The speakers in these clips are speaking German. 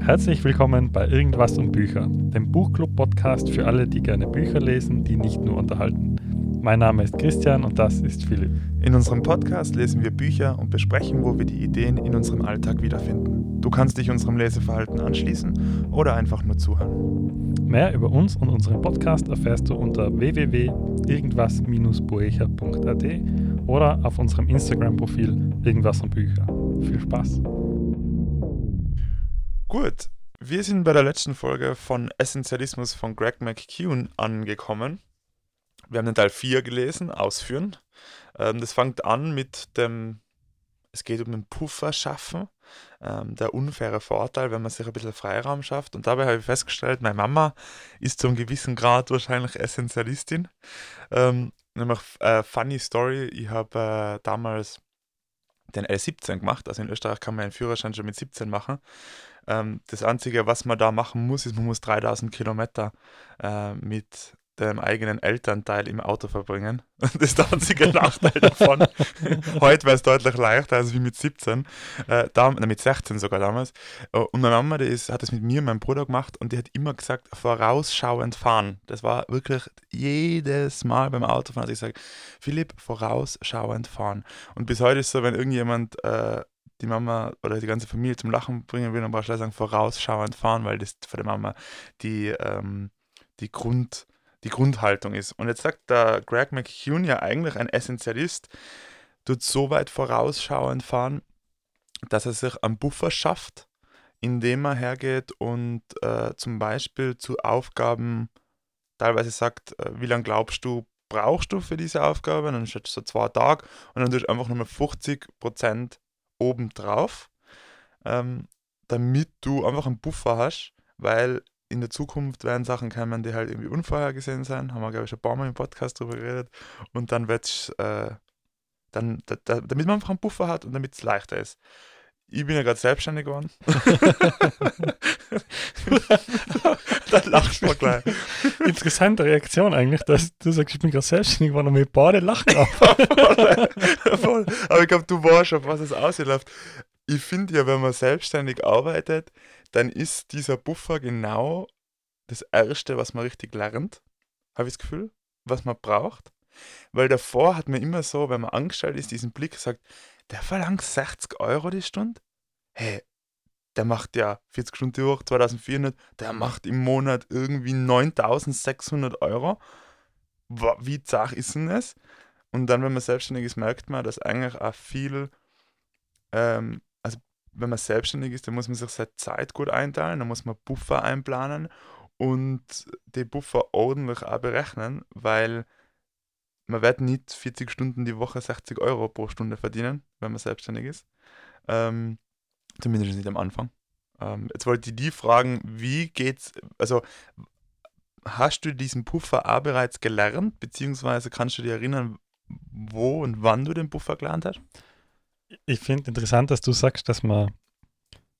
Herzlich willkommen bei Irgendwas um Bücher, dem Buchclub-Podcast für alle, die gerne Bücher lesen, die nicht nur unterhalten. Mein Name ist Christian und das ist Philipp. In unserem Podcast lesen wir Bücher und besprechen, wo wir die Ideen in unserem Alltag wiederfinden. Du kannst dich unserem Leseverhalten anschließen oder einfach nur zuhören. Mehr über uns und unseren Podcast erfährst du unter www.irgendwas-boecher.at oder auf unserem Instagram-Profil Irgendwas um Bücher. Viel Spaß! Gut, wir sind bei der letzten Folge von Essentialismus von Greg McKeown angekommen. Wir haben den Teil 4 gelesen, ausführen. Ähm, das fängt an mit dem, es geht um den Puffer schaffen, ähm, der unfaire Vorteil, wenn man sich ein bisschen Freiraum schafft. Und dabei habe ich festgestellt, meine Mama ist zu einem gewissen Grad wahrscheinlich Essentialistin. Ähm, nämlich, äh, funny Story, ich habe äh, damals den L17 gemacht. Also in Österreich kann man einen Führerschein schon mit 17 machen. Ähm, das Einzige, was man da machen muss, ist, man muss 3000 Kilometer äh, mit dem eigenen Elternteil im Auto verbringen. Das ist der einzige Nachteil davon. Heute wäre es deutlich leichter als wie mit 17, äh, da, mit 16 sogar damals. Äh, und meine Mama, die ist, hat das mit mir und meinem Bruder gemacht und die hat immer gesagt, vorausschauend fahren. Das war wirklich jedes Mal beim Autofahren, dass ich sage, Philipp, vorausschauend fahren. Und bis heute ist es so, wenn irgendjemand äh, die Mama oder die ganze Familie zum Lachen bringen will, dann brauchst du sagen, vorausschauend fahren, weil das für die Mama die, ähm, die Grund die Grundhaltung ist. Und jetzt sagt der Greg McHugh ja eigentlich ein Essentialist, tut so weit vorausschauend fahren, dass er sich einen Buffer schafft, indem er hergeht und äh, zum Beispiel zu Aufgaben teilweise sagt, äh, wie lange glaubst du, brauchst du für diese Aufgabe? Und dann steht so zwei Tage und dann tust du einfach nochmal 50% obendrauf, ähm, damit du einfach einen Buffer hast, weil in der Zukunft werden Sachen kommen, die halt irgendwie unvorhergesehen sein. Haben wir, glaube ich, schon ein paar Mal im Podcast drüber geredet. Und dann wird es, äh, dann, da, da, damit man einfach einen Buffer hat und damit es leichter ist. Ich bin ja gerade selbstständig geworden. dann lachst du gleich. Interessante Reaktion eigentlich, dass du sagst, ich bin gerade selbstständig geworden und wir beide lachen auf. voll. Aber ich glaube, du weißt schon, was es ausläuft. Ich finde ja, wenn man selbstständig arbeitet, dann ist dieser Buffer genau das Erste, was man richtig lernt, habe ich das Gefühl, was man braucht. Weil davor hat man immer so, wenn man angestellt ist, diesen Blick sagt, der verlangt 60 Euro die Stunde. Hey, der macht ja 40 Stunden die Woche, 2400, der macht im Monat irgendwie 9600 Euro. Wie zach ist denn das? Und dann, wenn man selbstständig ist, merkt man, dass eigentlich auch viel ähm, wenn man selbstständig ist, dann muss man sich seine Zeit gut einteilen, dann muss man Buffer einplanen und die Buffer ordentlich auch berechnen, weil man wird nicht 40 Stunden die Woche 60 Euro pro Stunde verdienen, wenn man selbstständig ist. Ähm, zumindest nicht am Anfang. Ähm, jetzt wollte ich die fragen, wie geht's, also hast du diesen Puffer auch bereits gelernt, beziehungsweise kannst du dir erinnern, wo und wann du den Puffer gelernt hast? Ich finde interessant, dass du sagst, dass man,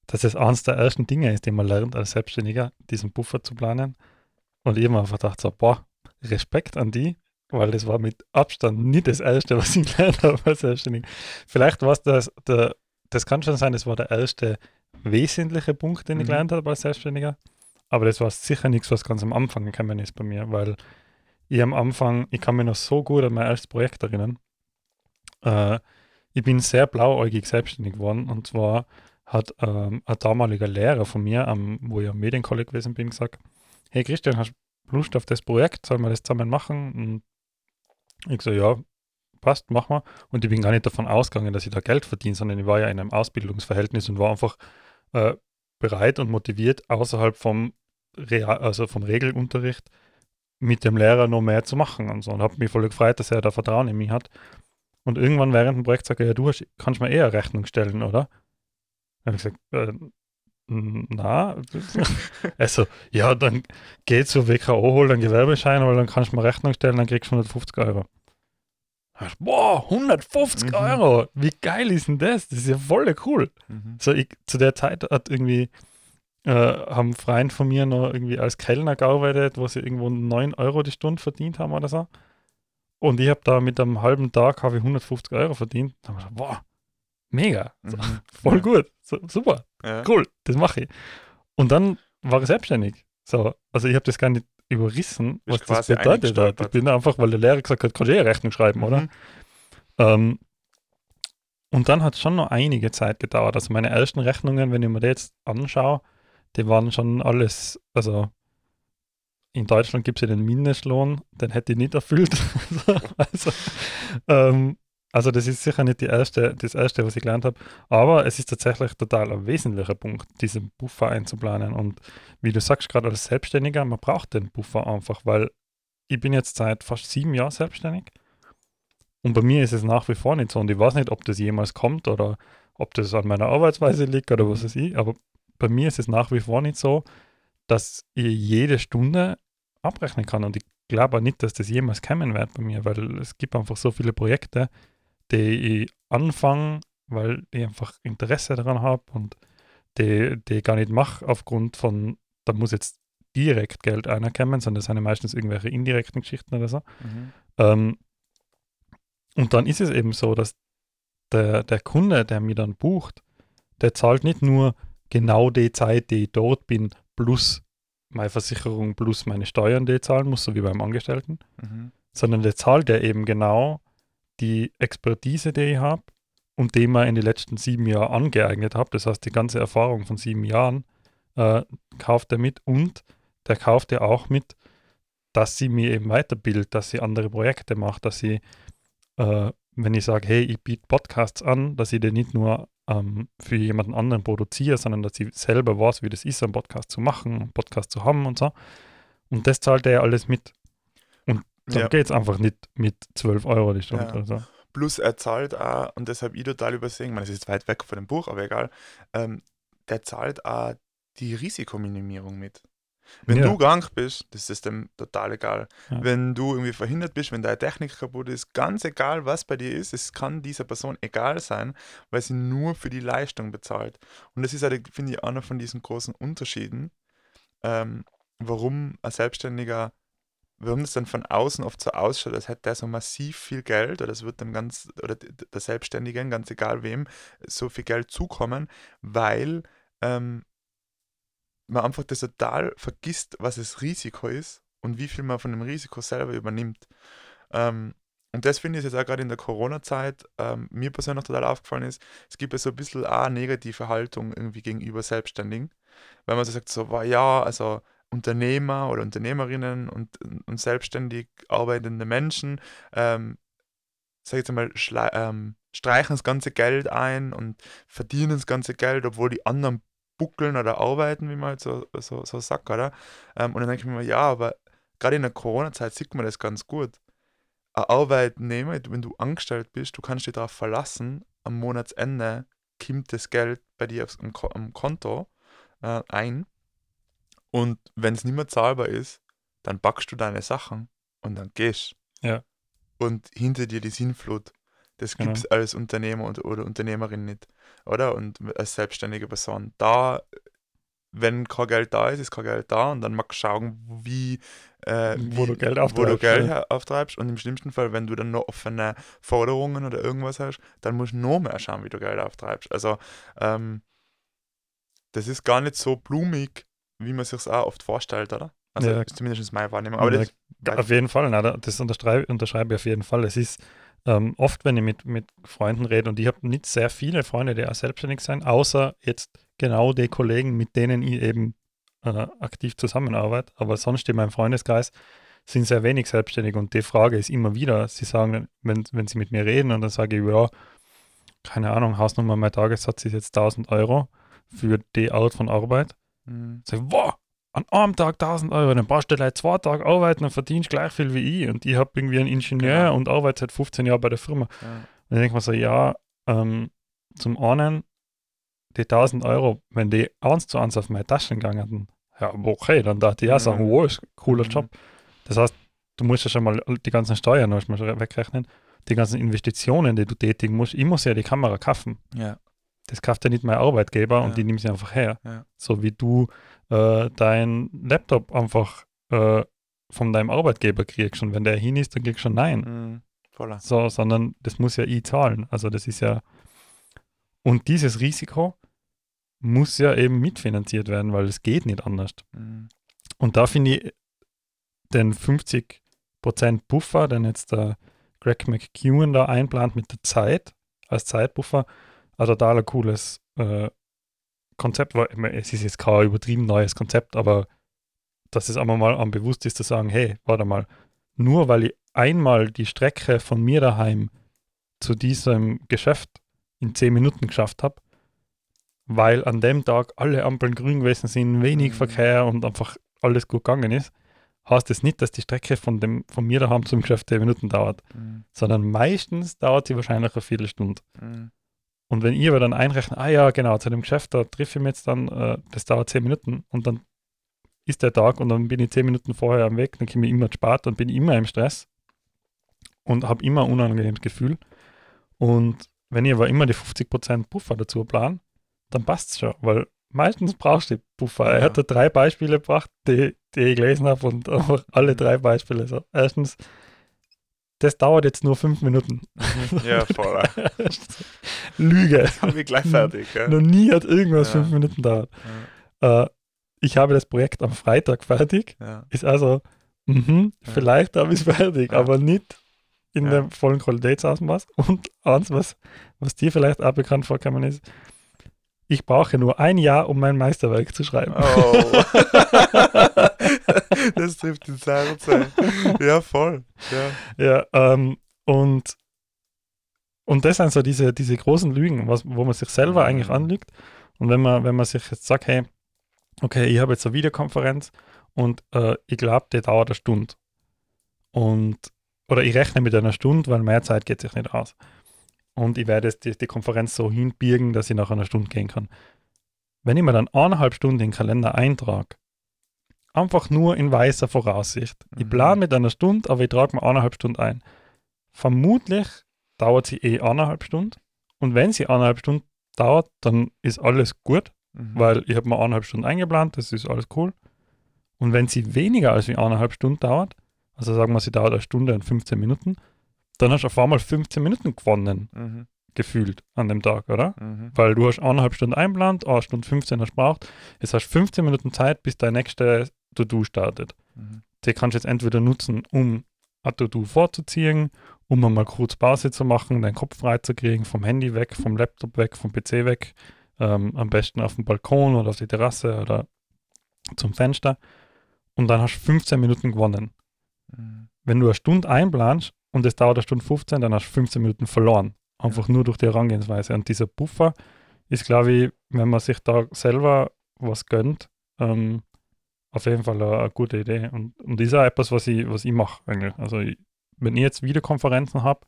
dass es eines der ersten Dinge ist, die man lernt als Selbstständiger, diesen Buffer zu planen. Und ich habe mir einfach gedacht, so, boah, Respekt an die, weil das war mit Abstand nicht das Erste, was ich gelernt habe als Selbstständiger. Vielleicht war es das, der, das kann schon sein, das war der erste wesentliche Punkt, den ich mhm. gelernt habe als Selbstständiger. Aber das war sicher nichts, was ganz am Anfang gekommen ist bei mir, weil ich am Anfang, ich kann mich noch so gut an mein erstes Projekt erinnern. Äh, ich bin sehr blauäugig selbstständig geworden. Und zwar hat ähm, ein damaliger Lehrer von mir, ähm, wo ich am Medienkolleg gewesen bin, gesagt: Hey Christian, hast du Lust auf das Projekt? Sollen wir das zusammen machen? Und ich so: Ja, passt, machen wir. Und ich bin gar nicht davon ausgegangen, dass ich da Geld verdiene, sondern ich war ja in einem Ausbildungsverhältnis und war einfach äh, bereit und motiviert, außerhalb vom, Real, also vom Regelunterricht mit dem Lehrer noch mehr zu machen und so. Und habe mich voll gefreut, dass er da Vertrauen in mich hat. Und irgendwann während dem Projekt sagt er, ja, du hast, kannst mir eher Rechnung stellen, oder? Dann habe ich gesagt, äh, na, also, ja, dann geh zur WKO, hol einen Gewerbeschein, weil dann kannst du mir Rechnung stellen, dann kriegst du 150 Euro. Boah, 150 mhm. Euro! Wie geil ist denn das? Das ist ja voll cool. Mhm. So, ich, zu der Zeit hat irgendwie, äh, haben Freunde von mir noch irgendwie als Kellner gearbeitet, wo sie irgendwo 9 Euro die Stunde verdient haben oder so. Und ich habe da mit einem halben Tag habe ich 150 Euro verdient. Da habe ich gedacht, boah, mega, mhm. voll ja. gut, so, super, ja. cool, das mache ich. Und dann war ich selbstständig. So, also ich habe das gar nicht überrissen, was das bedeutet hat. Ich bin einfach, weil der Lehrer gesagt hat, kannst du eh eine Rechnung schreiben, oder? Mhm. Ähm, und dann hat es schon noch einige Zeit gedauert. Also meine ersten Rechnungen, wenn ich mir die jetzt anschaue, die waren schon alles, also in Deutschland gibt es ja den Mindestlohn, den hätte ich nicht erfüllt. also, ähm, also das ist sicher nicht die erste, das erste, was ich gelernt habe. Aber es ist tatsächlich total ein wesentlicher Punkt, diesen Buffer einzuplanen. Und wie du sagst, gerade als Selbstständiger, man braucht den Buffer einfach, weil ich bin jetzt seit fast sieben Jahren selbstständig. Und bei mir ist es nach wie vor nicht so. Und ich weiß nicht, ob das jemals kommt oder ob das an meiner Arbeitsweise liegt oder was weiß ich. Aber bei mir ist es nach wie vor nicht so, dass ich jede Stunde abrechnen kann. Und ich glaube auch nicht, dass das jemals kommen wird bei mir, weil es gibt einfach so viele Projekte, die ich anfange, weil ich einfach Interesse daran habe und die, die ich gar nicht mache aufgrund von, da muss jetzt direkt Geld einerkommen, sondern das sind ja meistens irgendwelche indirekten Geschichten oder so. Mhm. Ähm, und dann ist es eben so, dass der, der Kunde, der mir dann bucht, der zahlt nicht nur genau die Zeit, die ich dort bin, plus meine Versicherung, plus meine Steuern, die ich zahlen muss, so wie beim Angestellten, Mhm. sondern der zahlt ja eben genau die Expertise, die ich habe und die mir in den letzten sieben Jahren angeeignet habe. Das heißt, die ganze Erfahrung von sieben Jahren äh, kauft er mit und der kauft ja auch mit, dass sie mir eben weiterbildet, dass sie andere Projekte macht, dass sie, äh, wenn ich sage, hey, ich biete Podcasts an, dass ich den nicht nur ähm, für jemanden anderen produziere, sondern dass ich selber weiß, wie das ist, einen Podcast zu machen, einen Podcast zu haben und so. Und das zahlt er ja alles mit. Und dann Ja. geht es einfach nicht mit 12 Euro die Stunde Ja. oder so. Plus er zahlt auch, und das habe ich total übersehen, ich meine, das ist weit weg von dem Buch, aber egal, ähm, der zahlt auch die Risikominimierung mit. Wenn Ja. du krank bist, das ist dem total egal. Ja. Wenn du irgendwie verhindert bist, wenn deine Technik kaputt ist, ganz egal, was bei dir ist, es kann dieser Person egal sein, weil sie nur für die Leistung bezahlt. Und das ist, halt, finde ich, einer von diesen großen Unterschieden, ähm, warum ein Selbstständiger, warum das dann von außen oft so ausschaut, als hätte der so massiv viel Geld oder es wird dem ganz, oder der Selbstständigen, ganz egal wem, so viel Geld zukommen, weil ähm, man einfach das total vergisst, was das Risiko ist und wie viel man von dem Risiko selber übernimmt. Ähm, und das finde ich jetzt auch gerade in der Corona-Zeit ähm, mir persönlich total aufgefallen ist, es gibt ja so ein bisschen auch negative Haltung irgendwie gegenüber Selbstständigen, weil man so sagt, so, wow, ja, also Unternehmer oder Unternehmerinnen und, und selbstständig arbeitende Menschen, ähm, sag ich jetzt mal, ähm, streichen das ganze Geld ein und verdienen das ganze Geld, obwohl die anderen buckeln oder arbeiten, wie man halt so, so, so sagt, oder? Ähm, und dann denke ich mir, ja, aber gerade in der Corona-Zeit sieht man das ganz gut. Ein Arbeitnehmer, wenn du angestellt bist, du kannst dich darauf verlassen, am Monatsende kommt das Geld bei dir aufs, am, am Konto äh, ein. Und wenn es nicht mehr zahlbar ist, dann packst du deine Sachen und dann gehst. Ja. Und hinter dir die Sinnflut. Das Genau. gibt es als Unternehmer und, oder Unternehmerin nicht, oder? Und als selbstständige Person. Da, wenn kein Geld da ist, ist kein Geld da und dann magst du schauen, wie, äh, Wo wie, du Geld wo du auftreibst, Geld ja. auftreibst. Und im schlimmsten Fall, wenn du dann noch offene Forderungen oder irgendwas hast, dann musst du noch mehr schauen, wie du Geld auftreibst. Also, ähm, das ist gar nicht so blumig, wie man sich auch oft vorstellt, oder? Also, Ja. ist zumindest meine Wahrnehmung. Aber Ja, das, Auf jeden Fall, na, da- das unterschreibe, unterschreibe ich auf jeden Fall. Es ist ähm, oft, wenn ich mit, mit Freunden rede, und ich habe nicht sehr viele Freunde, die auch selbstständig sind, außer jetzt genau die Kollegen, mit denen ich eben äh, aktiv zusammenarbeite. Aber sonst in meinem Freundeskreis sind sehr wenig selbstständig und die Frage ist immer wieder, sie sagen, wenn, wenn sie mit mir reden und dann sage ich, ja, keine Ahnung, Hausnummer, mein Tagessatz ist jetzt 1000 Euro für die Art von Arbeit. Mhm. Sag, wow, an einem Tag 1000 Euro, dann brauchst du gleich zwei Tage arbeiten und verdienst gleich viel wie ich. Und ich habe irgendwie einen Ingenieur Genau. und arbeite seit 15 Jahren bei der Firma. Ja. Und dann denke ich mir so, ja, ähm, zum einen, die 1000 Euro, wenn die eins zu eins auf meine Taschen gegangen hätten, ja, okay, dann dachte ich ja Mhm. sagen, wow, ist ein cooler Mhm. Job. Das heißt, du musst ja schon mal die ganzen Steuern musst mal wegrechnen, die ganzen Investitionen, die du tätigen musst. Ich muss ja die Kamera kaufen. ja. Das kauft ja nicht mein Arbeitgeber und Ja. die nimmt sie einfach her. Ja. So wie du äh, dein Laptop einfach äh, von deinem Arbeitgeber kriegst und wenn der hin ist, dann kriegst du schon Nein. Mhm. Voller. So, sondern das muss ja ich zahlen. Also das ist ja und dieses Risiko, muss ja eben mitfinanziert werden, weil es geht nicht anders. Mhm. Und da finde ich den 50% Buffer, den jetzt der Greg McEwen da einplant mit der Zeit, als Zeitbuffer, ein total cooles äh, Konzept. Meine, es ist jetzt kein übertrieben neues Konzept, aber dass es einmal mal am bewusst ist zu sagen, hey, warte mal, nur weil ich einmal die Strecke von mir daheim zu diesem Geschäft in 10 Minuten geschafft habe, weil an dem Tag alle Ampeln grün gewesen sind, wenig Mhm. Verkehr und einfach alles gut gegangen ist, heißt es nicht, dass die Strecke von, dem, von mir daheim zum Geschäft 10 Minuten dauert, Mhm. sondern meistens dauert sie wahrscheinlich eine Viertelstunde. Mhm. Und wenn ihr aber dann einrechnet, ah ja, genau, zu dem Geschäft, da treffe ich mich jetzt dann, äh, das dauert 10 Minuten und dann ist der Tag und dann bin ich 10 Minuten vorher am Weg, dann komme ich immer zu spät und bin immer im Stress und habe immer ein unangenehmes Gefühl. Und wenn ich aber immer die 50% Puffer dazu plan, dann passt es schon, weil meistens brauchst du die Puffer. Er Ja. hat da drei Beispiele gebracht, die, die ich gelesen habe und einfach alle drei Beispiele. So. Erstens, das dauert jetzt nur fünf Minuten. Mhm. Ja, voll. Lüge. Habe ich gleich fertig. Gell? Noch nie hat irgendwas Ja. fünf Minuten gedauert. Äh, ich habe das Projekt am Freitag fertig. Ja. Ist also, Ja. vielleicht habe ich es fertig, Ja. aber nicht in Ja. dem vollen Qualitätsausmaß. Und eins, was, was dir vielleicht auch bekannt vorkommen ist, ich brauche nur ein Jahr, um mein Meisterwerk zu schreiben. Oh. das trifft Herz. ey. Ja, voll. Ja. Ja, ähm, und, und das sind so diese, diese großen Lügen, was, wo man sich selber Mhm. eigentlich anlügt. Und wenn man, wenn man sich jetzt sagt, hey, okay, ich habe jetzt eine Videokonferenz und äh, ich glaube, die dauert eine Stunde. Und, oder ich rechne mit einer Stunde, weil mehr Zeit geht sich nicht aus. Und ich werde jetzt die, die Konferenz so hinbiegen, dass ich nach einer Stunde gehen kann. Wenn ich mir dann eineinhalb Stunden in den Kalender eintrage, einfach nur in weißer Voraussicht. Ich Mhm. plane mit einer Stunde, aber ich trage mir eineinhalb Stunden ein. Vermutlich dauert sie eh eineinhalb Stunden. Und wenn sie eineinhalb Stunden dauert, dann ist alles gut, Mhm. weil ich habe mir eineinhalb Stunden eingeplant, das ist alles cool. Und wenn sie weniger als wie eineinhalb Stunden dauert, also sagen wir, sie dauert eine Stunde und 15 Minuten, dann hast du auf einmal 15 Minuten gewonnen, Mhm. gefühlt an dem Tag, oder? Mhm. Weil du hast eineinhalb Stunden einplant, eine Stunde 15 hast du braucht. Jetzt hast du 15 Minuten Zeit, bis dein nächste To-Do startet. Mhm. Die kannst du jetzt entweder nutzen, um ein To-Do vorzuziehen, um mal kurz Pause zu machen, deinen Kopf frei zu kriegen, vom Handy weg, vom Laptop weg, vom PC weg, ähm, am besten auf dem Balkon oder auf die Terrasse oder zum Fenster. Und dann hast du 15 Minuten gewonnen. Mhm. Wenn du eine Stunde einplanst und es dauert eine Stunde 15, dann hast du 15 Minuten verloren. Einfach nur durch die Herangehensweise. Und dieser Buffer ist, glaube ich, wenn man sich da selber was gönnt, ähm, auf jeden Fall eine, eine gute Idee. Und, und ist auch etwas, was ich, was ich mache. Also ich, wenn ich jetzt Videokonferenzen habe,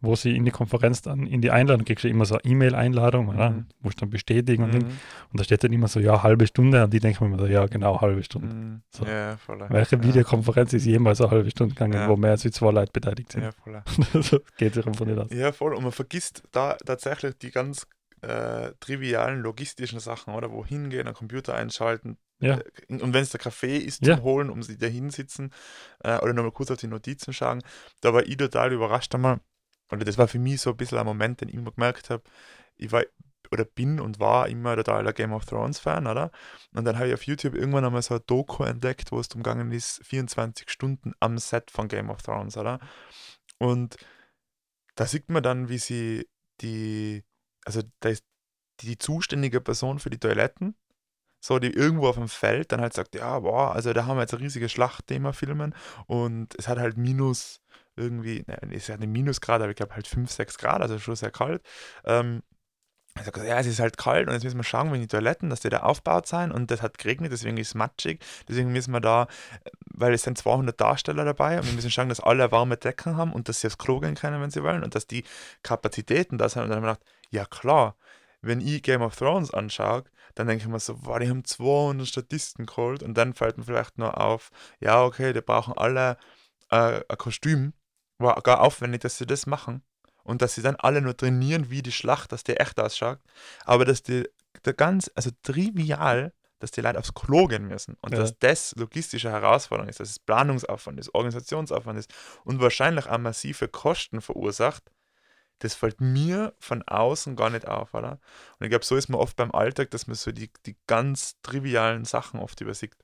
wo sie in die Konferenz dann in die Einladung kriegst du immer so eine E-Mail-Einladung? Mhm. Musst dann bestätigen und. Mhm. und da steht dann immer so, ja, halbe Stunde und die denken mir immer so, ja, genau, halbe Stunde. Mhm. So. Ja, voll. Welche ja. Videokonferenz ist jemals eine halbe Stunde gegangen, Ja. wo mehr als zwei Leute beteiligt sind? Ja, voll. das geht sich einfach nicht aus. Ja, voll. Und man vergisst da tatsächlich die ganz äh, trivialen logistischen Sachen, oder? Wo hingehen, einen Computer einschalten. Ja. Äh, Und wenn es der Kaffee ist Ja. Holen, um sie da hinsitzen äh, oder nochmal kurz auf die Notizen schauen, da war ich total überrascht einmal. Und das war für mich so ein bisschen ein Moment, den ich immer gemerkt habe. Ich war oder bin und war immer totaler Game of Thrones Fan, oder? Und dann habe ich auf YouTube irgendwann einmal so ein Doku entdeckt, wo es darum gegangen ist, 24 Stunden am Set von Game of Thrones, oder? Und da sieht man dann, wie sie die, also da ist die zuständige Person für die Toiletten, so die irgendwo auf dem Feld dann halt sagt, ja, boah, also da haben wir jetzt ein riesiges Schlachtthema filmen und es hat halt minus irgendwie, ne, es hat eine Minusgrad, aber ich glaube halt 5, 6 Grad, also schon sehr kalt. Ähm, sag, ja, es ist halt kalt und jetzt müssen wir schauen, wenn die Toiletten, dass die da aufgebaut sein und das hat geregnet, deswegen ist es matschig. Deswegen müssen wir da, weil es sind 200 Darsteller dabei und wir müssen schauen, dass alle warme Decken haben und dass sie aufs Klo gehen können, wenn sie wollen und dass die Kapazitäten da sind. Und dann haben wir gedacht, ja klar, wenn ich Game of Thrones anschaue, dann denke ich mir so, wow, die haben 200 Statisten geholt und dann fällt mir vielleicht nur auf, ja, okay, die brauchen alle äh, ein Kostüm. War gar aufwendig, dass sie das machen und dass sie dann alle nur trainieren, wie die Schlacht, dass die echt ausschaut. Aber dass die, der ganz, also trivial, dass die Leute aufs Klo gehen müssen und Ja. dass das logistische Herausforderung ist, dass es Planungsaufwand ist, Organisationsaufwand ist und wahrscheinlich auch massive Kosten verursacht, das fällt mir von außen gar nicht auf, oder? Und ich glaube, so ist man oft beim Alltag, dass man so die, die ganz trivialen Sachen oft übersieht.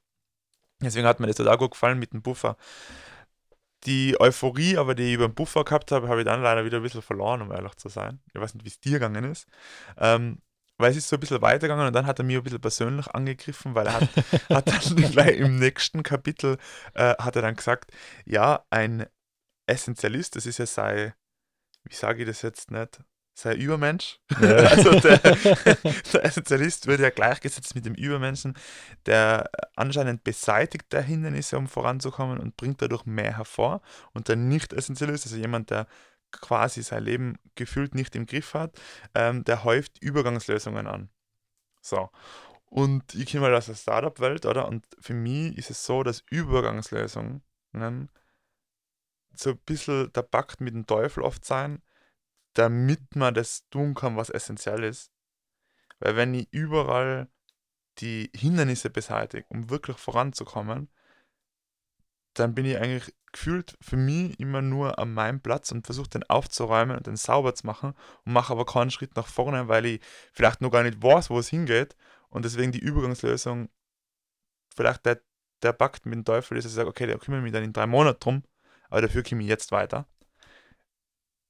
Deswegen hat mir das total gut gefallen mit dem Buffer. Die Euphorie, aber die ich über den Buffer gehabt habe, habe ich dann leider wieder ein bisschen verloren, um ehrlich zu sein. Ich weiß nicht, wie es dir gegangen ist. Ähm, weil es ist so ein bisschen weitergegangen und dann hat er mich ein bisschen persönlich angegriffen, weil er hat, hat dann gleich im nächsten Kapitel äh, hat er dann gesagt, ja, ein Essentialist, das ist ja sei, wie sage ich das jetzt nicht, sei Übermensch. Ja. also der, der Essentialist wird ja gleichgesetzt mit dem Übermenschen, der anscheinend beseitigt der Hindernisse, um voranzukommen und bringt dadurch mehr hervor. Und der Nicht-Essentialist, also jemand, der quasi sein Leben gefühlt nicht im Griff hat, ähm, der häuft Übergangslösungen an. So. Und ich komme mal aus der Startup-Welt, oder? Und für mich ist es so, dass Übergangslösungen so ein bisschen der Pakt mit dem Teufel oft sein, damit man das tun kann, was essentiell ist. Weil wenn ich überall die Hindernisse beseitige, um wirklich voranzukommen, dann bin ich eigentlich gefühlt für mich immer nur an meinem Platz und versuche den aufzuräumen und den sauber zu machen und mache aber keinen Schritt nach vorne, weil ich vielleicht noch gar nicht weiß, wo es hingeht und deswegen die Übergangslösung vielleicht der, der Pakt mit dem Teufel ist, dass ich sage, okay, da kümmere ich mich dann in drei Monaten drum, aber dafür komme ich jetzt weiter.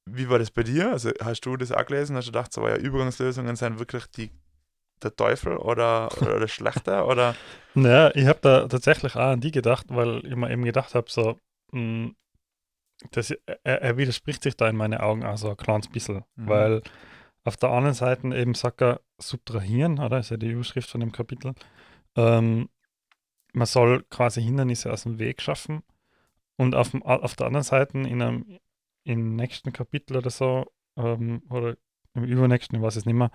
Wie war das bei dir? Also hast du das auch gelesen? Hast du gedacht, so, ja, Übergangslösungen sind wirklich die der Teufel oder, oder das Schlechte? Oder? Naja, ich habe da tatsächlich auch an die gedacht, weil ich mir eben gedacht habe, so, mh, hm, das, er, er, widerspricht sich da in meinen Augen auch so ein kleines bisschen, mhm. weil auf der anderen Seite eben sagt er, subtrahieren, oder? Das ist ja die Überschrift von dem Kapitel. Ähm, man soll quasi Hindernisse aus dem Weg schaffen. Und auf, auf der anderen Seite in einem im nächsten Kapitel oder so, ähm, oder im übernächsten, ich weiß es nicht mehr,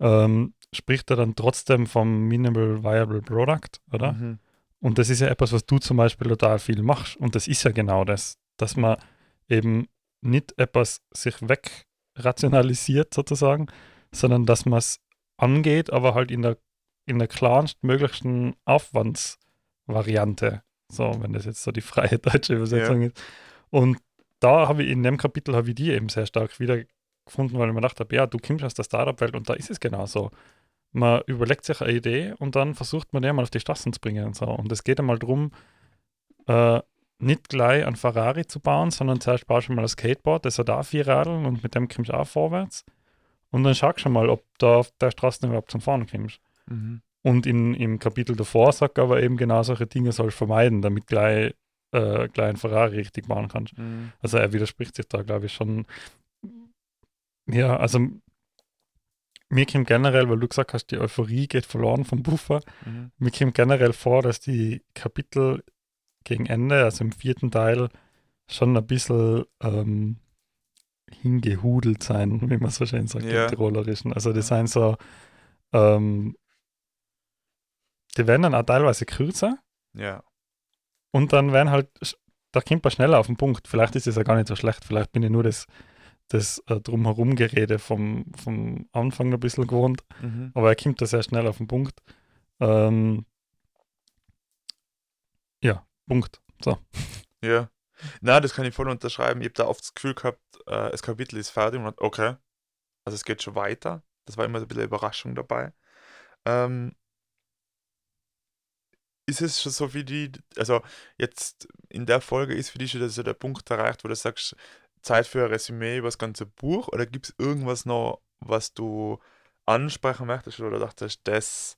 ähm, spricht er dann trotzdem vom Minimal Viable Product, oder? Mhm. Und das ist ja etwas, was du zum Beispiel total viel machst. Und das ist ja genau das, dass man eben nicht etwas sich wegrationalisiert sozusagen, sondern dass man es angeht, aber halt in der, in der klarstmöglichsten Aufwandsvariante. So, wenn das jetzt so die freie deutsche Übersetzung ja. ist. Und da habe ich in dem Kapitel habe ich die eben sehr stark wiedergefunden, weil ich mir gedacht habe, ja, du kommst aus der Startup-Welt und da ist es genau so man überlegt sich eine Idee und dann versucht man die mal auf die Straßen zu bringen und so. Und es geht einmal darum, äh, nicht gleich ein Ferrari zu bauen, sondern zuerst baust du mal ein Skateboard, das hat auch vier Radeln und mit dem kommst du auch vorwärts. Und dann schaust du mal, ob du auf der Straße überhaupt zum Fahren kommst. Mhm. Und in, im Kapitel davor sagt er aber eben genau solche Dinge soll vermeiden, damit gleich, äh, gleich ein Ferrari richtig bauen kannst. Mhm. Also er widerspricht sich da, glaube ich, schon. Ja, also mir kommt generell, weil du gesagt hast, die Euphorie geht verloren vom Buffer, mhm. mir kommt generell vor, dass die Kapitel gegen Ende, also im vierten Teil, schon ein bisschen ähm, hingehudelt sein, wie man es wahrscheinlich sagt ja. im Tirolerischen. Also die sind so, ähm, die werden dann auch teilweise kürzer. Ja. Und dann werden halt, da kommt man schneller auf den Punkt. Vielleicht ist es ja gar nicht so schlecht, vielleicht bin ich nur das das äh, Drumherum-Gerede vom, vom Anfang ein bisschen gewohnt. Mhm. Aber er kommt da sehr schnell auf den Punkt. Ähm, ja, Punkt. So. Ja. Na, das kann ich voll unterschreiben. Ich habe da oft das Gefühl gehabt, äh, das Kapitel ist fertig und okay, also es geht schon weiter. Das war immer so ein bisschen Überraschung dabei. Ähm, ist es schon so wie die, also jetzt in der Folge ist für dich schon so der Punkt erreicht, wo du sagst, Zeit für ein Resümee über das ganze Buch oder gibt es irgendwas noch, was du ansprechen möchtest oder dachtest, das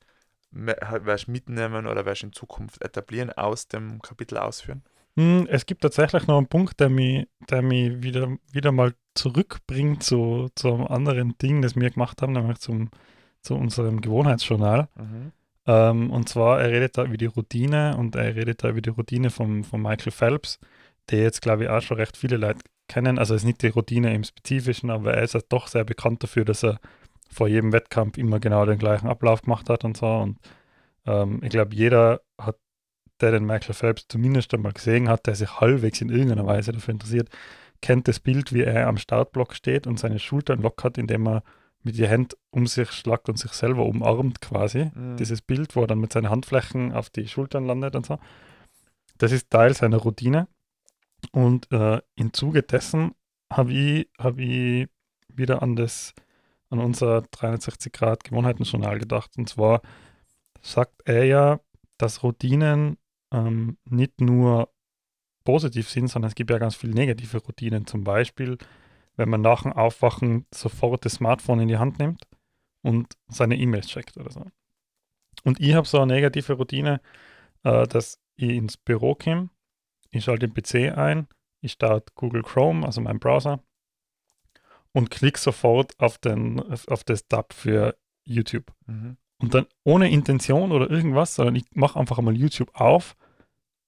wirst du mitnehmen oder wirst du in Zukunft etablieren, aus dem Kapitel ausführen? Hm, es gibt tatsächlich noch einen Punkt, der mich, der mich wieder, wieder mal zurückbringt zu, zu einem anderen Ding, das wir gemacht haben, nämlich zum, zu unserem Gewohnheitsjournal. Mhm. Ähm, und zwar, er redet da über die Routine und er redet da über die Routine von, von Michael Phelps, der jetzt, glaube ich, auch schon recht viele Leute kennen. Also ist nicht die Routine im Spezifischen, aber er ist halt doch sehr bekannt dafür, dass er vor jedem Wettkampf immer genau den gleichen Ablauf gemacht hat und so. Und ähm, ich glaube, jeder hat, der den Michael Phelps zumindest einmal gesehen hat, der sich halbwegs in irgendeiner Weise dafür interessiert, kennt das Bild, wie er am Startblock steht und seine Schultern lockert, indem er mit die Hände um sich schlagt und sich selber umarmt quasi. Mhm. Dieses Bild, wo er dann mit seinen Handflächen auf die Schultern landet und so. Das ist Teil seiner Routine. Und äh, im Zuge dessen habe ich, hab ich wieder an das, an unser 360 Grad Gewohnheiten-Journal gedacht. Und zwar sagt er ja, dass Routinen ähm, nicht nur positiv sind, sondern es gibt ja ganz viele negative Routinen. Zum Beispiel, wenn man nach dem Aufwachen sofort das Smartphone in die Hand nimmt und seine E-Mails checkt oder so. Und ich habe so eine negative Routine, äh, dass ich ins Büro komme, ich schalte den PC ein, ich starte Google Chrome, also meinen Browser, und klicke sofort auf, den, auf das Tab für YouTube. Mhm. Und dann ohne Intention oder irgendwas, sondern ich mache einfach einmal YouTube auf,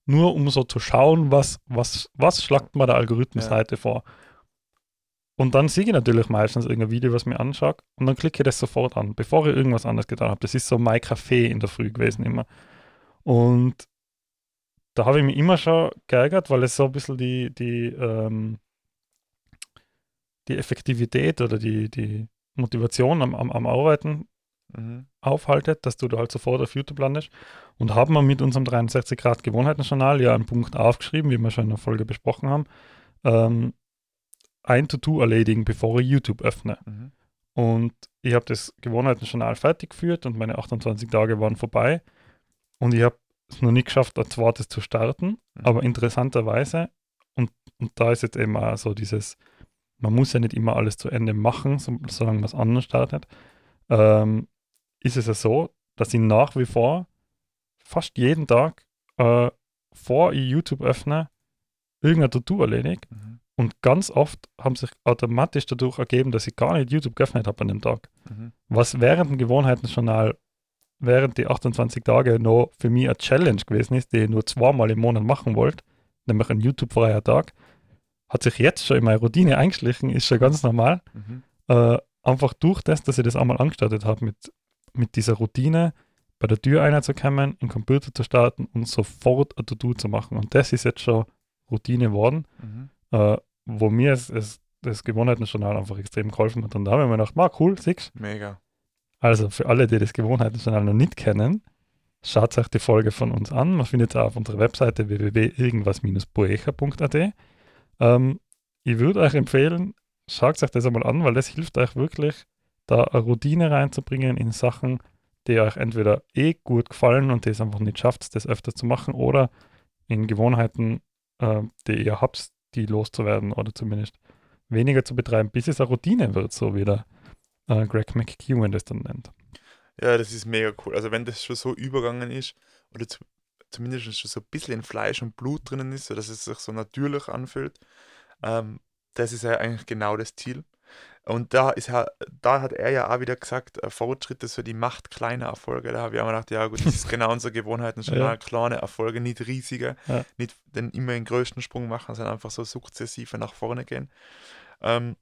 nur um so zu schauen, was, was, was schlagt mir der Algorithmus Ja. heute vor. Und dann sehe ich natürlich meistens irgendein Video, was mir anschaut, und dann klicke ich das sofort an, bevor ich irgendwas anderes getan habe. Das ist so mein Kaffee in der Früh gewesen immer. Und da habe ich mich immer schon geärgert, weil es so ein bisschen die, die, ähm, die Effektivität oder die, die Motivation am, am, am Arbeiten Mhm. aufhaltet, dass du da halt sofort auf YouTube landest. Und haben wir mit unserem 63 Grad Gewohnheiten-Journal ja einen Punkt aufgeschrieben, wie wir schon in der Folge besprochen haben. Ähm, ein To-Do erledigen, bevor ich YouTube öffne. Mhm. Und ich habe das Gewohnheiten-Journal fertig geführt und meine 28 Tage waren vorbei. Und ich habe es noch nicht geschafft, ein zweites zu starten. Mhm. Aber interessanterweise, und, und da ist jetzt eben auch so dieses, man muss ja nicht immer alles zu Ende machen, so, solange man es anders startet, ähm, ist es ja so, dass ich nach wie vor fast jeden Tag, äh, vor ich YouTube öffne, irgendein To-Do erledige. Mhm. Und ganz oft haben sich automatisch dadurch ergeben, dass ich gar nicht YouTube geöffnet habe an dem Tag. Mhm. Was während dem Gewohnheitenjournal, während die 28 Tage noch für mich eine Challenge gewesen ist, die ich nur zweimal im Monat machen wollte, nämlich ein YouTube-freier Tag, hat sich jetzt schon in meine Routine eingeschlichen, ist schon ganz normal. Mhm. Äh, einfach durch das, dass ich das einmal angestartet habe, mit, mit dieser Routine bei der Tür reinzukommen, den Computer zu starten und sofort ein To-Do zu machen. Und das ist jetzt schon Routine geworden, Mhm. Äh, wo mir es, es, das Gewohnheitenjournal einfach extrem geholfen hat. Und da habe ich mir gedacht, ah, cool, siehst Mega. Also für alle, die das Gewohnheitenjournal noch nicht kennen, schaut euch die Folge von uns an. Man findet auch auf unserer Webseite www.irgendwas-poecher.at. Ähm, ich würde euch empfehlen, schaut euch das einmal an, weil das hilft euch wirklich, da eine Routine reinzubringen in Sachen, die euch entweder eh gut gefallen und die es einfach nicht schafft, das öfter zu machen, oder in Gewohnheiten, äh, die ihr habt, die loszuwerden oder zumindest weniger zu betreiben, bis es eine Routine wird, so wie der äh, Greg McEwen das dann nennt. Ja, das ist mega cool. Also wenn das schon so übergangen ist, oder zu, zumindest schon so ein bisschen in Fleisch und Blut drinnen ist, sodass es sich so natürlich anfühlt, ähm, das ist ja eigentlich genau das Ziel. Und da, ist ja, da hat er ja auch wieder gesagt, äh, Fortschritt ist so die Macht kleiner Erfolge. Da habe ich auch mal gedacht, ja gut, das ist genau unsere Gewohnheiten, schon Ja. kleine Erfolge, nicht riesige, Ja. nicht den immer den größten Sprung machen, sondern einfach so sukzessive nach vorne gehen. Ähm,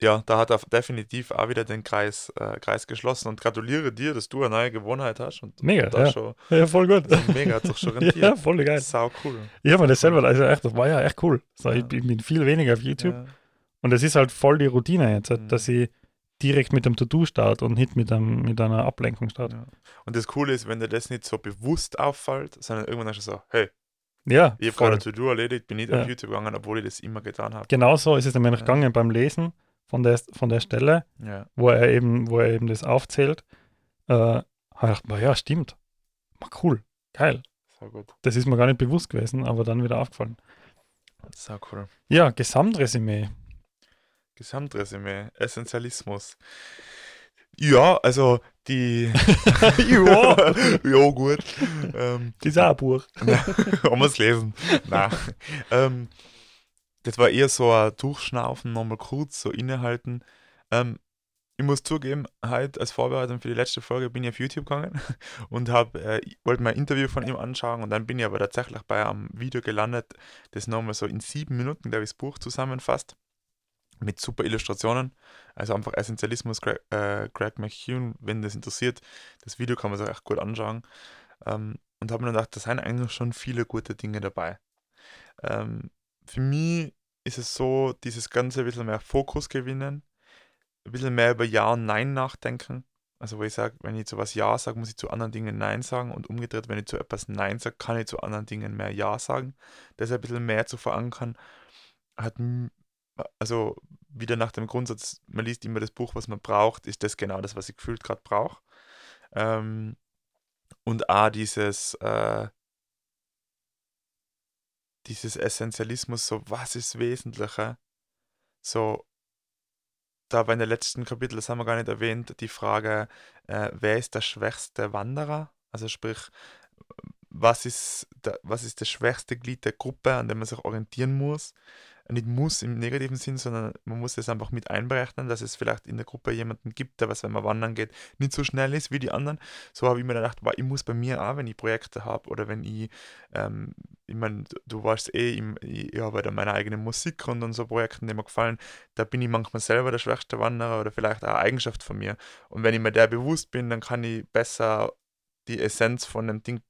ja, da hat er definitiv auch wieder den Kreis, äh, Kreis geschlossen und gratuliere dir, dass du eine neue Gewohnheit hast und Mega, da ja. schon Ja, voll gut. mega hat sich schon rentiert. ja, voll geil. Sau cool. Ich habe mir das selber, also echt, das war ja echt cool. So, Ja. ich, bin- bin viel weniger auf YouTube Ja. Und es ist halt voll die Routine jetzt, Mhm. dass ich direkt mit dem To-Do starte und nicht mit, einem, mit einer Ablenkung starte. Ja. Und das Coole ist, wenn dir das nicht so bewusst auffällt, sondern irgendwann hast du so, hey, Ja, ich habe gerade ein To-Do erledigt, bin nicht Ja. auf YouTube gegangen, obwohl ich das immer getan habe. Genauso ist es nämlich Ja. gegangen beim Lesen von der, von der Stelle, Ja. wo er eben, wo er eben das aufzählt. Äh, habe ich gedacht, boah, ja, stimmt. Cool, geil. Sau gut. Das ist mir gar nicht bewusst gewesen, aber dann wieder aufgefallen. Sau cool. Ja, Gesamtresümee. Gesamtresümee, Essentialismus. Ja, also die. Ja. ja, gut. Ähm, Das ist auch ein Buch. haben wir es lesen? Nein. Ähm, das war eher so ein Durchschnaufen, nochmal kurz, so innehalten. Ähm, ich muss zugeben, heute als Vorbereitung für die letzte Folge bin ich auf YouTube gegangen und hab, äh, wollte mir ein Interview von ihm anschauen und dann bin ich aber tatsächlich bei einem Video gelandet, das nochmal so in sieben Minuten, glaube ich, das Buch zusammenfasst. Mit super Illustrationen. Also einfach Essentialismus, Greg, äh, Greg McHugh, wenn das interessiert. Das Video kann man sich echt gut anschauen. Ähm, und habe mir gedacht, da sind eigentlich schon viele gute Dinge dabei. Ähm, für mich ist es so, dieses Ganze ein bisschen mehr Fokus gewinnen, ein bisschen mehr über Ja und Nein nachdenken. Also wo ich sage, wenn ich zu was Ja sage, muss ich zu anderen Dingen Nein sagen und umgedreht, wenn ich zu etwas Nein sage, kann ich zu anderen Dingen mehr Ja sagen. Das ein bisschen mehr zu verankern, hat also wieder nach dem Grundsatz, man liest immer das Buch, was man braucht, ist das genau das, was ich gefühlt gerade brauche. Ähm, und auch dieses, äh, dieses Essentialismus, so was ist Wesentliche? So, da bei den letzten Kapitel, das haben wir gar nicht erwähnt, die Frage, äh, wer ist der schwächste Wanderer? Also sprich, was ist, der, was ist das schwächste Glied der Gruppe, an dem man sich orientieren muss? Nicht muss im negativen Sinn, sondern man muss es einfach mit einberechnen, dass es vielleicht in der Gruppe jemanden gibt, der was, wenn man wandern geht, nicht so schnell ist wie die anderen. So habe ich mir gedacht, boah, ich muss bei mir auch, wenn ich Projekte habe oder wenn ich, ähm, ich meine, du weißt eh, ich, ich arbeite an meiner eigenen Musik und an so Projekten, die mir gefallen, da bin ich manchmal selber der schwächste Wanderer oder vielleicht auch eine Eigenschaft von mir. Und wenn ich mir der bewusst bin, dann kann ich besser die Essenz von dem Ding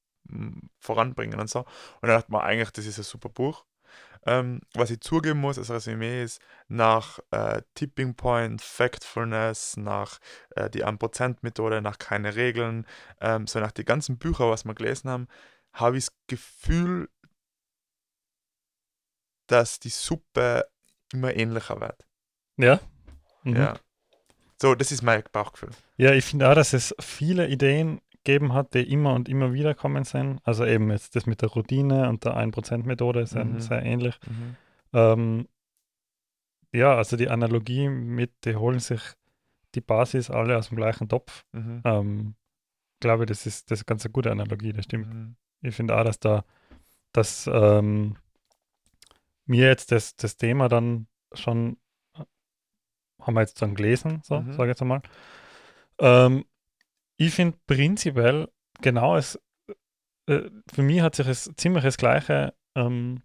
voranbringen und so. Und dann dachte man eigentlich, das ist ein super Buch. Ähm, was ich zugeben muss als Resümee ist, nach äh, Tipping Point, Factfulness, nach äh, die 1%-Methode, nach keine Regeln, ähm, so nach den ganzen Büchern, was wir gelesen haben, habe ich das Gefühl, dass die Suppe immer ähnlicher wird. Ja. Mhm. Ja. So, das ist mein Bauchgefühl. Ja, ich finde auch, dass es viele Ideen gegeben hat, die immer und immer wieder kommen sind. Also eben jetzt das mit der Routine und der 1%-Methode ist mhm. sehr ähnlich. Mhm. Ähm, ja, also die Analogie mit, die holen sich die Basis alle aus dem gleichen Topf. Mhm. Ähm, glaube, das ist das ist ganz eine gute Analogie, das stimmt. Mhm. Ich finde auch, dass da, dass ähm, mir jetzt das, das Thema dann schon, haben wir jetzt dann gelesen, so, mhm. sage ich jetzt einmal. Ähm, ich finde prinzipiell genau es, äh, für mich hat sich es ziemlich das Gleiche ähm,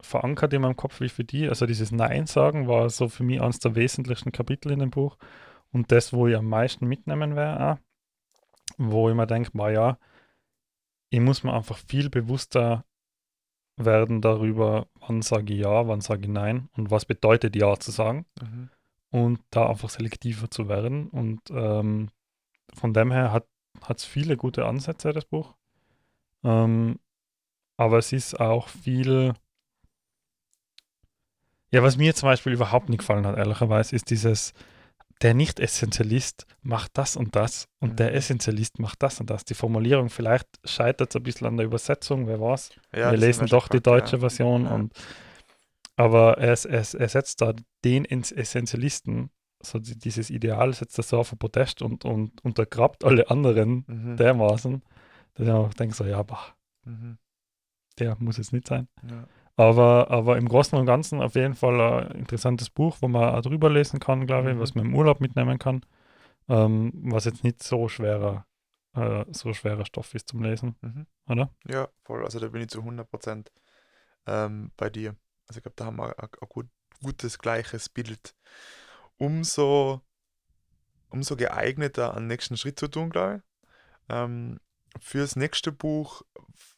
verankert in meinem Kopf wie für die. Also dieses Nein sagen war so für mich eines der wesentlichsten Kapitel in dem Buch und das, wo ich am meisten mitnehmen werde, wo ich mir denke, ja, ich muss mir einfach viel bewusster werden darüber, wann sage ich ja, wann sage ich nein und was bedeutet ja zu sagen. Mhm. Und da einfach selektiver zu werden und ähm, von dem her hat es viele gute Ansätze, das Buch. Ähm, aber es ist auch viel. Ja, was mir zum Beispiel überhaupt nicht gefallen hat, ehrlicherweise, ist dieses, der Nicht-Essentialist macht das und das und mhm. der Essentialist macht das und das. Die Formulierung, vielleicht scheitert es ein bisschen an der Übersetzung, wer weiß. Ja, Wir lesen doch die deutsche ja. Version ja. und aber er, er, er setzt da den Essentialisten so dieses Ideal setzt das so auf den Podest und, und untergrabt alle anderen mhm. dermaßen, dass ich auch denke, so, ja, bah, mhm. der muss jetzt nicht sein. Ja. Aber, aber im Großen und Ganzen auf jeden Fall ein interessantes Buch, wo man auch drüber lesen kann, glaube ich, mhm. was man im Urlaub mitnehmen kann, ähm, was jetzt nicht so schwerer, äh, so schwerer Stoff ist zum Lesen, mhm. oder? Ja, voll. Also da bin ich zu 100 Prozent ähm, bei dir. Also ich glaube, da haben wir ein, ein gut, gutes, gleiches Bild umso, umso geeigneter, einen nächsten Schritt zu tun, glaube ich. Ähm, fürs nächste Buch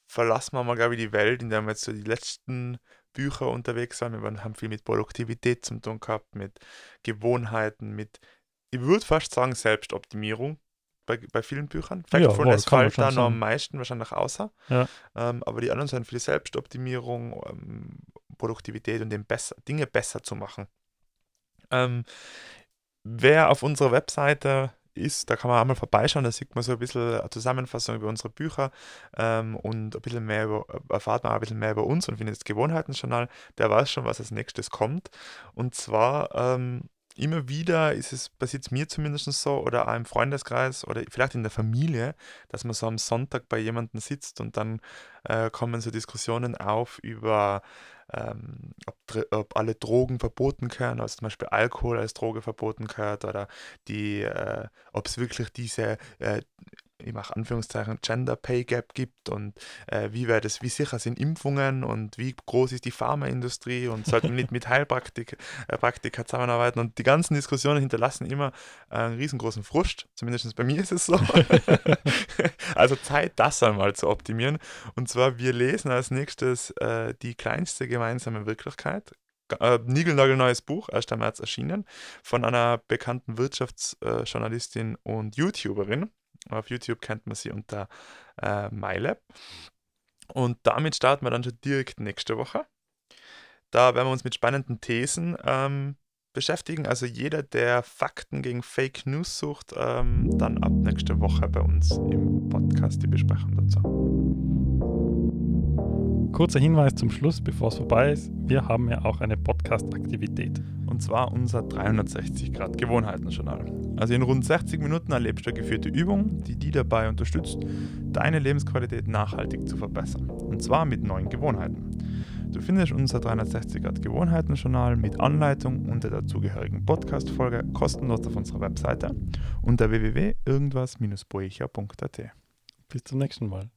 verlassen wir mal, glaube ich, die Welt, in der wir jetzt so die letzten Bücher unterwegs waren. Wir haben viel mit Produktivität zu tun gehabt, mit Gewohnheiten, mit, ich würde fast sagen, Selbstoptimierung bei, bei vielen Büchern. Factfulness ja, fällt da noch am meisten wahrscheinlich außer. Ja. Ähm, aber die anderen sind viel Selbstoptimierung, ähm, Produktivität und besser, Dinge besser zu machen. Ähm, wer auf unserer Webseite ist, da kann man einmal vorbeischauen, da sieht man so ein bisschen eine Zusammenfassung über unsere Bücher ähm, und ein bisschen mehr über, erfahrt man auch ein bisschen mehr über uns und findet das Gewohnheitenjournal, der weiß schon, was als nächstes kommt. Und zwar ähm, immer wieder ist es, passiert es mir zumindest so, oder auch im Freundeskreis oder vielleicht in der Familie, dass man so am Sonntag bei jemandem sitzt und dann äh, kommen so Diskussionen auf über ähm, ob, ob, alle Drogen verboten gehören, also zum Beispiel Alkohol als Droge verboten gehört oder die, äh, ob es wirklich diese äh, ich mache Anführungszeichen, Gender Pay Gap gibt und äh, wie wäre das, wie sicher sind Impfungen und wie groß ist die Pharmaindustrie und sollten wir nicht mit Heilpraktiker äh, zusammenarbeiten und die ganzen Diskussionen hinterlassen immer einen riesengroßen Frust, zumindest bei mir ist es so. also Zeit, das einmal zu optimieren und zwar, wir lesen als nächstes äh, die kleinste gemeinsame Wirklichkeit äh, niegelnagelneues Buch, 1. März erschienen, von einer bekannten Wirtschaftsjournalistin und YouTuberin. Auf YouTube kennt man sie unter äh, MyLab. Und damit starten wir dann schon direkt nächste Woche. Da werden wir uns mit spannenden Thesen ähm, beschäftigen. Also jeder, der Fakten gegen Fake News sucht, ähm, dann ab nächste Woche bei uns im Podcast die Besprechung dazu. Kurzer Hinweis zum Schluss, bevor es vorbei ist. Wir haben ja auch eine Podcast-Aktivität. Und zwar unser 360 Grad Gewohnheiten-Journal. Also in rund 60 Minuten erlebst du eine geführte Übung, die die dabei unterstützt, deine Lebensqualität nachhaltig zu verbessern. Und zwar mit neuen Gewohnheiten. Du findest unser 360 Grad Gewohnheiten-Journal mit Anleitung und der dazugehörigen Podcast-Folge kostenlos auf unserer Webseite unter www.irgendwas-boecher.at. Bis zum nächsten Mal.